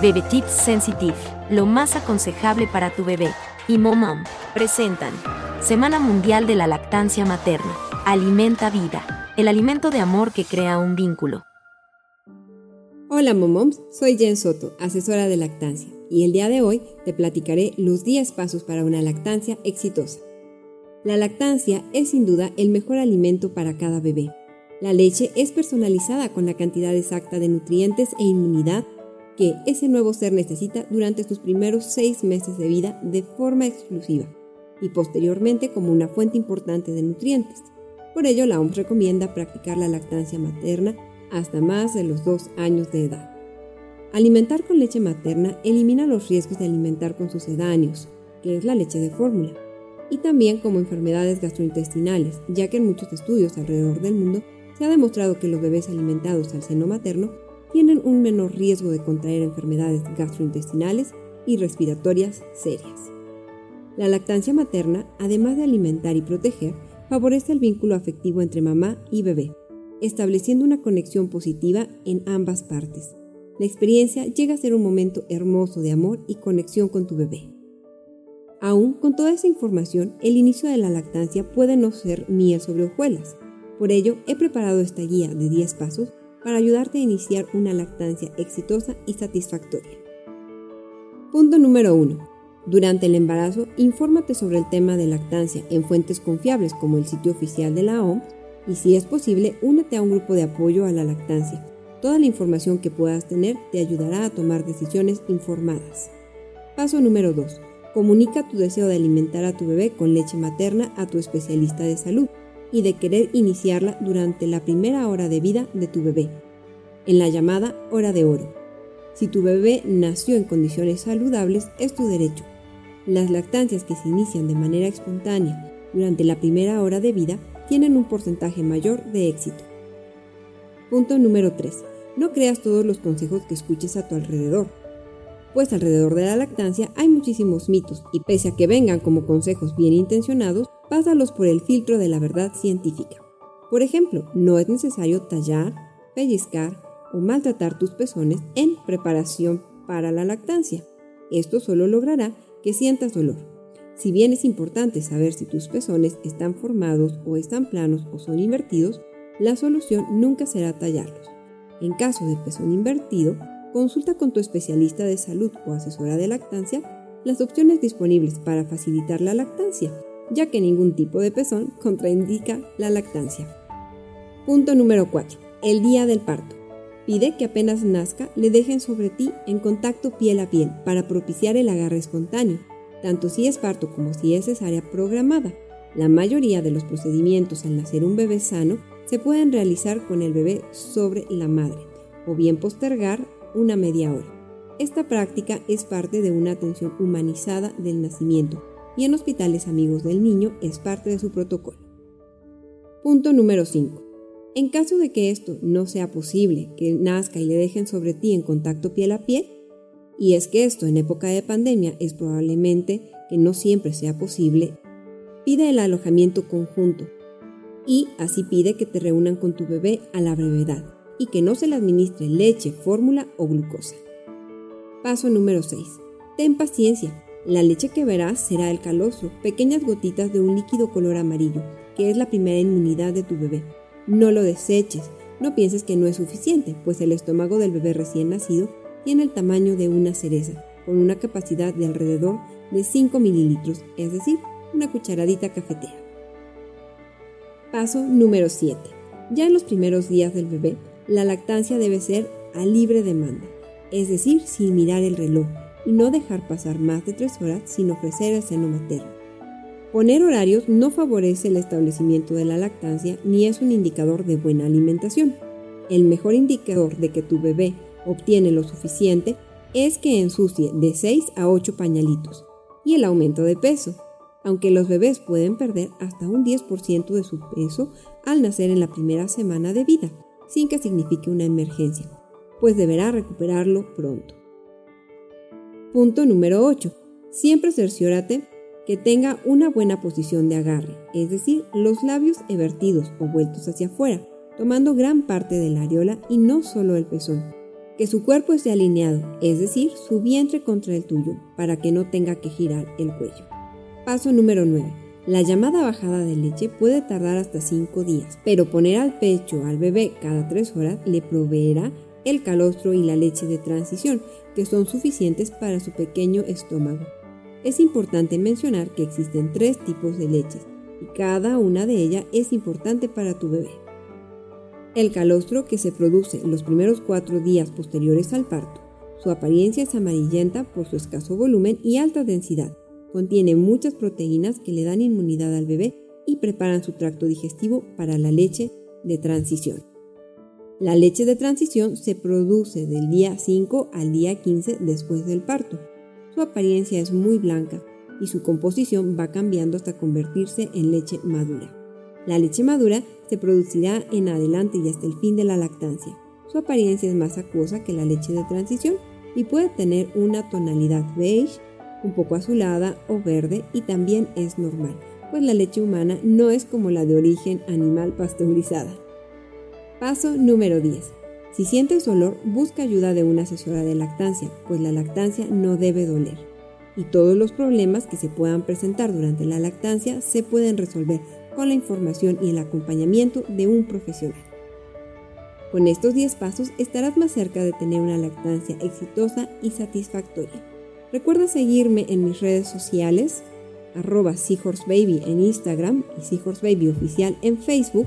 Bebe Tips Sensitive, lo más aconsejable para tu bebé. Y Momom presentan Semana Mundial de la Lactancia Materna. Alimenta vida, el alimento de amor que crea un vínculo. Hola Momoms, soy Jen Soto, asesora de lactancia, y el día de hoy te platicaré los 10 pasos para una lactancia exitosa. La lactancia es sin duda el mejor alimento para cada bebé. La leche es personalizada con la cantidad exacta de nutrientes e inmunidad que ese nuevo ser necesita durante sus primeros seis meses de vida de forma exclusiva y posteriormente como una fuente importante de nutrientes. Por ello, la OMS recomienda practicar la lactancia materna hasta más de los dos años de edad. Alimentar con leche materna elimina los riesgos de alimentar con sucedáneos, que es la leche de fórmula, y también como enfermedades gastrointestinales, ya que en muchos estudios alrededor del mundo se ha demostrado que los bebés alimentados al seno materno tienen un menor riesgo de contraer enfermedades gastrointestinales y respiratorias serias. La lactancia materna, además de alimentar y proteger, favorece el vínculo afectivo entre mamá y bebé, estableciendo una conexión positiva en ambas partes. La experiencia llega a ser un momento hermoso de amor y conexión con tu bebé. Aún con toda esa información, el inicio de la lactancia puede no ser miel sobre hojuelas. Por ello, he preparado esta guía de 10 pasos para ayudarte a iniciar una lactancia exitosa y satisfactoria. Punto número 1. Durante el embarazo, infórmate sobre el tema de lactancia en fuentes confiables como el sitio oficial de la OMS y si es posible, únete a un grupo de apoyo a la lactancia. Toda la información que puedas tener te ayudará a tomar decisiones informadas. Paso número 2. Comunica tu deseo de alimentar a tu bebé con leche materna a tu especialista de salud y de querer iniciarla durante la primera hora de vida de tu bebé, en la llamada hora de oro. Si tu bebé nació en condiciones saludables, es tu derecho. Las lactancias que se inician de manera espontánea durante la primera hora de vida tienen un porcentaje mayor de éxito. Punto número 3. No creas todos los consejos que escuches a tu alrededor, pues alrededor de la lactancia hay muchísimos mitos y pese a que vengan como consejos bien intencionados, pásalos por el filtro de la verdad científica. Por ejemplo, no es necesario tallar, pellizcar o maltratar tus pezones en preparación para la lactancia. Esto solo logrará que sientas dolor. Si bien es importante saber si tus pezones están formados o están planos o son invertidos, la solución nunca será tallarlos. En caso de pezón invertido, consulta con tu especialista de salud o asesora de lactancia las opciones disponibles para facilitar la lactancia ya que ningún tipo de pezón contraindica la lactancia. Punto número 4. El día del parto. Pide que apenas nazca le dejen sobre ti en contacto piel a piel para propiciar el agarre espontáneo, tanto si es parto como si es cesárea programada. La mayoría de los procedimientos al nacer un bebé sano se pueden realizar con el bebé sobre la madre o bien postergar una media hora. Esta práctica es parte de una atención humanizada del nacimiento y en hospitales amigos del niño es parte de su protocolo. Punto número 5. En caso de que esto no sea posible, que nazca y le dejen sobre ti en contacto piel a piel, y es que esto en época de pandemia es probablemente que no siempre sea posible, pide el alojamiento conjunto y así pide que te reúnan con tu bebé a la brevedad y que no se le administre leche, fórmula o glucosa. Paso número 6. Ten paciencia, la leche que verás será el calostro, pequeñas gotitas de un líquido color amarillo, que es la primera inmunidad de tu bebé. No lo deseches, no pienses que no es suficiente, pues el estómago del bebé recién nacido tiene el tamaño de una cereza, con una capacidad de alrededor de 5 mililitros, es decir, una cucharadita cafetera. Paso número 7. Ya en los primeros días del bebé, la lactancia debe ser a libre demanda, es decir, sin mirar el reloj no dejar pasar más de tres horas sin ofrecer el seno materno. Poner horarios no favorece el establecimiento de la lactancia ni es un indicador de buena alimentación. El mejor indicador de que tu bebé obtiene lo suficiente es que ensucie de 6 a 8 pañalitos y el aumento de peso, aunque los bebés pueden perder hasta un 10% de su peso al nacer en la primera semana de vida, sin que signifique una emergencia, pues deberá recuperarlo pronto. Punto número 8. Siempre cerciórate que tenga una buena posición de agarre, es decir, los labios evertidos o vueltos hacia afuera, tomando gran parte de la areola y no solo el pezón. Que su cuerpo esté alineado, es decir, su vientre contra el tuyo, para que no tenga que girar el cuello. Paso número 9. La llamada bajada de leche puede tardar hasta 5 días, pero poner al pecho al bebé cada 3 horas le proveerá el calostro y la leche de transición, que son suficientes para su pequeño estómago. Es importante mencionar que existen tres tipos de leches y cada una de ellas es importante para tu bebé. El calostro que se produce los primeros cuatro días posteriores al parto. Su apariencia es amarillenta por su escaso volumen y alta densidad. Contiene muchas proteínas que le dan inmunidad al bebé y preparan su tracto digestivo para la leche de transición. La leche de transición se produce del día 5 al día 15 después del parto. Su apariencia es muy blanca y su composición va cambiando hasta convertirse en leche madura. La leche madura se producirá en adelante y hasta el fin de la lactancia. Su apariencia es más acuosa que la leche de transición y puede tener una tonalidad beige, un poco azulada o verde y también es normal, pues la leche humana no es como la de origen animal pasteurizada. Paso número 10. Si sientes dolor, busca ayuda de una asesora de lactancia, pues la lactancia no debe doler. Y todos los problemas que se puedan presentar durante la lactancia se pueden resolver con la información y el acompañamiento de un profesional. Con estos 10 pasos estarás más cerca de tener una lactancia exitosa y satisfactoria. Recuerda seguirme en mis redes sociales, arroba Seahorsebaby en Instagram y Seahorsebaby oficial en Facebook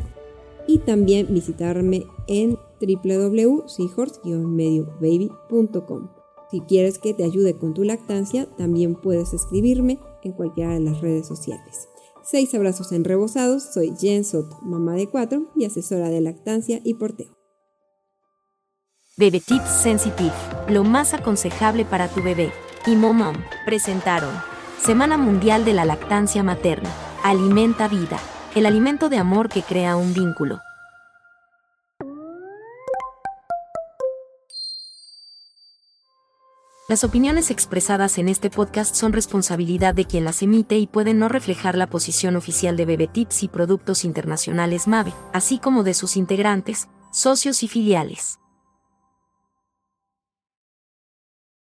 y también visitarme en www.seahorse-mediobaby.com. Si quieres que te ayude con tu lactancia, también puedes escribirme en cualquiera de las redes sociales. Seis abrazos enrebosados, soy Jen Soto, mamá de cuatro y asesora de lactancia y porteo. Bebe Tips Sensitive, lo más aconsejable para tu bebé. Y Momom presentaron Semana Mundial de la Lactancia Materna. Alimenta vida el alimento de amor que crea un vínculo. Las opiniones expresadas en este podcast son responsabilidad de quien las emite y pueden no reflejar la posición oficial de Bebetips y Productos Internacionales MAVE, así como de sus integrantes, socios y filiales.